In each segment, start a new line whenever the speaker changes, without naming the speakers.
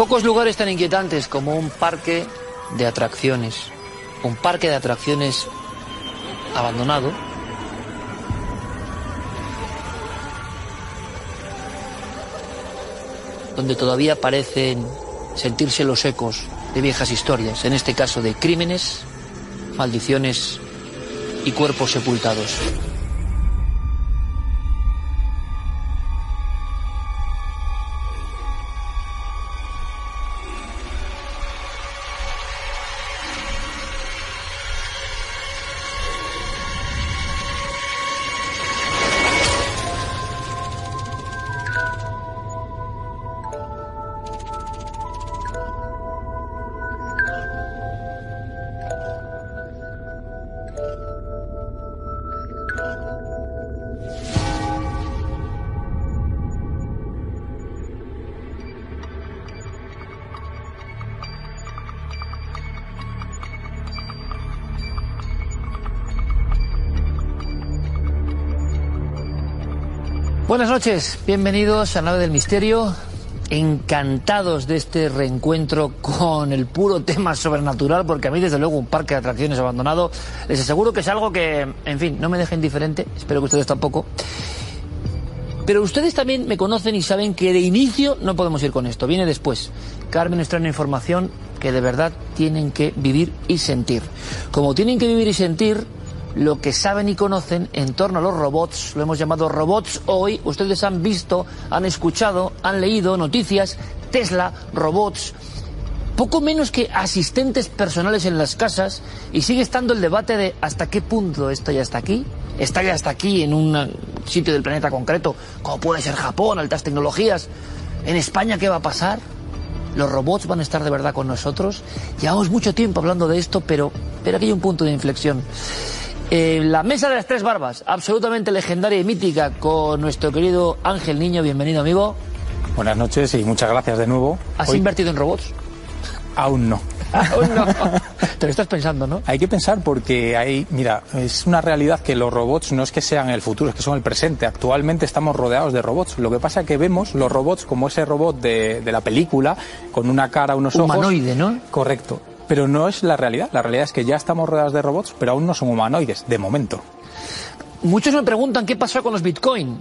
Pocos lugares tan inquietantes como un parque de atracciones. Un parque de atracciones abandonado. Donde todavía parecen sentirse los ecos de viejas historias, en este caso de crímenes, maldiciones y cuerpos sepultados. Buenas noches, bienvenidos a Nave del Misterio. Encantados de este reencuentro con el puro tema sobrenatural, porque a mí, desde luego, un parque de atracciones abandonado, les aseguro que es algo que, en fin, no me deja indiferente, espero que ustedes tampoco. Pero ustedes también me conocen y saben que de inicio no podemos ir con esto, viene después. Carmen nos una información que de verdad tienen que vivir y sentir. Como tienen que vivir y sentir, lo que saben y conocen en torno a los robots, lo hemos llamado robots hoy, ustedes han visto, han escuchado, han leído noticias, Tesla, robots, poco menos que asistentes personales en las casas y sigue estando el debate de hasta qué punto esto ya está aquí, está ya hasta aquí en un sitio del planeta concreto, como puede ser Japón, altas tecnologías, en España qué va a pasar, los robots van a estar de verdad con nosotros, llevamos mucho tiempo hablando de esto, pero, pero aquí hay un punto de inflexión. Eh, la mesa de las tres barbas, absolutamente legendaria y mítica, con nuestro querido Ángel Niño. Bienvenido, amigo.
Buenas noches y muchas gracias de nuevo.
¿Has Hoy... invertido en robots?
Aún no.
Aún no. Te lo estás pensando, ¿no?
Hay que pensar porque hay, mira, es una realidad que los robots no es que sean el futuro, es que son el presente. Actualmente estamos rodeados de robots. Lo que pasa es que vemos los robots como ese robot de, de la película, con una cara, unos
Humanoide,
ojos.
¿no?
Correcto pero no es la realidad. La realidad es que ya estamos rodeados de robots, pero aún no son humanoides, de momento.
Muchos me preguntan qué pasó con los Bitcoin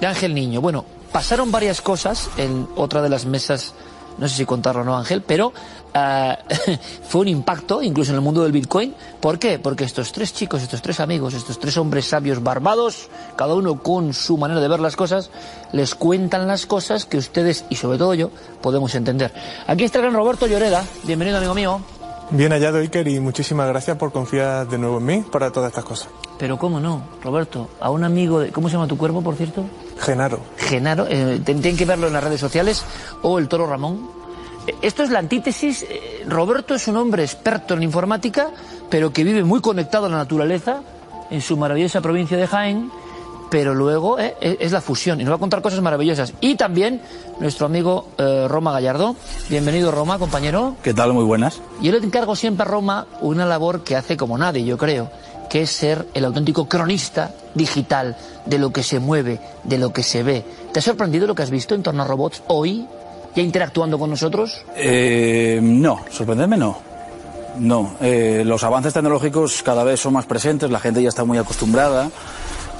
de Ángel Niño. Bueno, pasaron varias cosas en otra de las mesas, no sé si contarlo o no Ángel, pero uh, fue un impacto incluso en el mundo del Bitcoin. ¿Por qué? Porque estos tres chicos, estos tres amigos, estos tres hombres sabios barbados, cada uno con su manera de ver las cosas, les cuentan las cosas que ustedes y sobre todo yo podemos entender. Aquí está el gran Roberto Lloreda. Bienvenido, amigo mío.
Bien hallado, Iker, y muchísimas gracias por confiar de nuevo en mí para todas estas cosas.
Pero cómo no, Roberto, a un amigo de... ¿Cómo se llama tu cuerpo, por cierto?
Genaro.
Genaro, eh, tienen que verlo en las redes sociales, o el toro Ramón. Esto es la antítesis. Roberto es un hombre experto en informática, pero que vive muy conectado a la naturaleza, en su maravillosa provincia de Jaén, pero luego eh, es la fusión y nos va a contar cosas maravillosas. Y también nuestro amigo eh, Roma Gallardo. Bienvenido, Roma, compañero.
¿Qué tal? Muy buenas.
Yo le encargo siempre a Roma una labor que hace como nadie, yo creo, que es ser el auténtico cronista digital de lo que se mueve, de lo que se ve. ¿Te ha sorprendido lo que has visto en torno a robots hoy? ya interactuando con nosotros?
Eh, no, sorprenderme no. No, eh, los avances tecnológicos cada vez son más presentes, la gente ya está muy acostumbrada.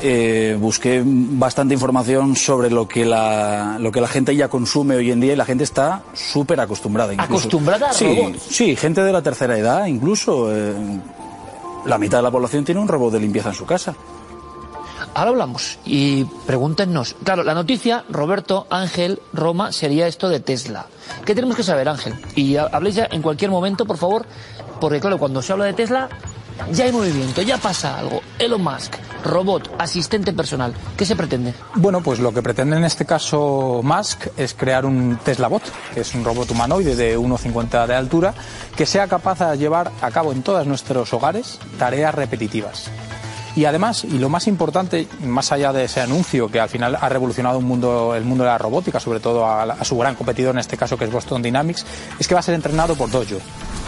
Eh, busqué bastante información sobre lo que la lo que la gente ya consume hoy en día y la gente está súper acostumbrada. Incluso.
¿Acostumbrada a
sí,
robots?
Sí, gente de la tercera edad, incluso. eh, la mitad de la población tiene un robot de limpieza en su casa.
Ahora hablamos y pregúntenos. Claro, la noticia, Roberto, Ángel, Roma, sería esto de Tesla. ¿Qué tenemos que saber, Ángel? Y ha- habléis ya en cualquier momento, por favor, porque claro, cuando se habla de Tesla, ya hay movimiento, ya pasa algo. Elon Musk, robot, asistente personal. ¿Qué se pretende?
Bueno, pues lo que pretende en este caso Musk es crear un Tesla Bot, que es un robot humanoide de 1,50 de altura, que sea capaz de llevar a cabo en todos nuestros hogares tareas repetitivas. Y además, y lo más importante, más allá de ese anuncio que al final ha revolucionado un mundo, el mundo de la robótica, sobre todo a, a su gran competidor en este caso que es Boston Dynamics, es que va a ser entrenado por Dojo.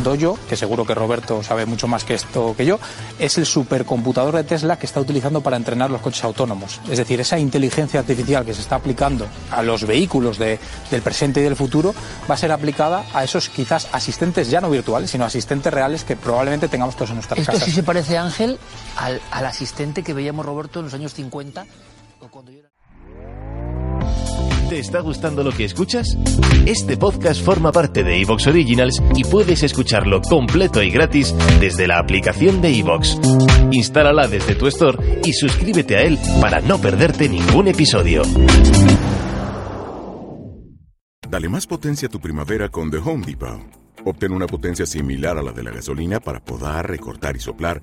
Dojo, que seguro que Roberto sabe mucho más que esto que yo, es el supercomputador de Tesla que está utilizando para entrenar los coches autónomos. Es decir, esa inteligencia artificial que se está aplicando a los vehículos de- del presente y del futuro va a ser aplicada a esos quizás asistentes ya no virtuales, sino asistentes reales que probablemente tengamos todos en nuestras
Esto
casas.
sí se parece, Ángel, al, al asistente que veíamos Roberto en los años 50. o cuando yo era-
¿Te está gustando lo que escuchas? Este podcast forma parte de Evox Originals y puedes escucharlo completo y gratis desde la aplicación de Evox. Instálala desde tu store y suscríbete a él para no perderte ningún episodio.
Dale más potencia a tu primavera con The Home Depot. Obtén una potencia similar a la de la gasolina para podar, recortar y soplar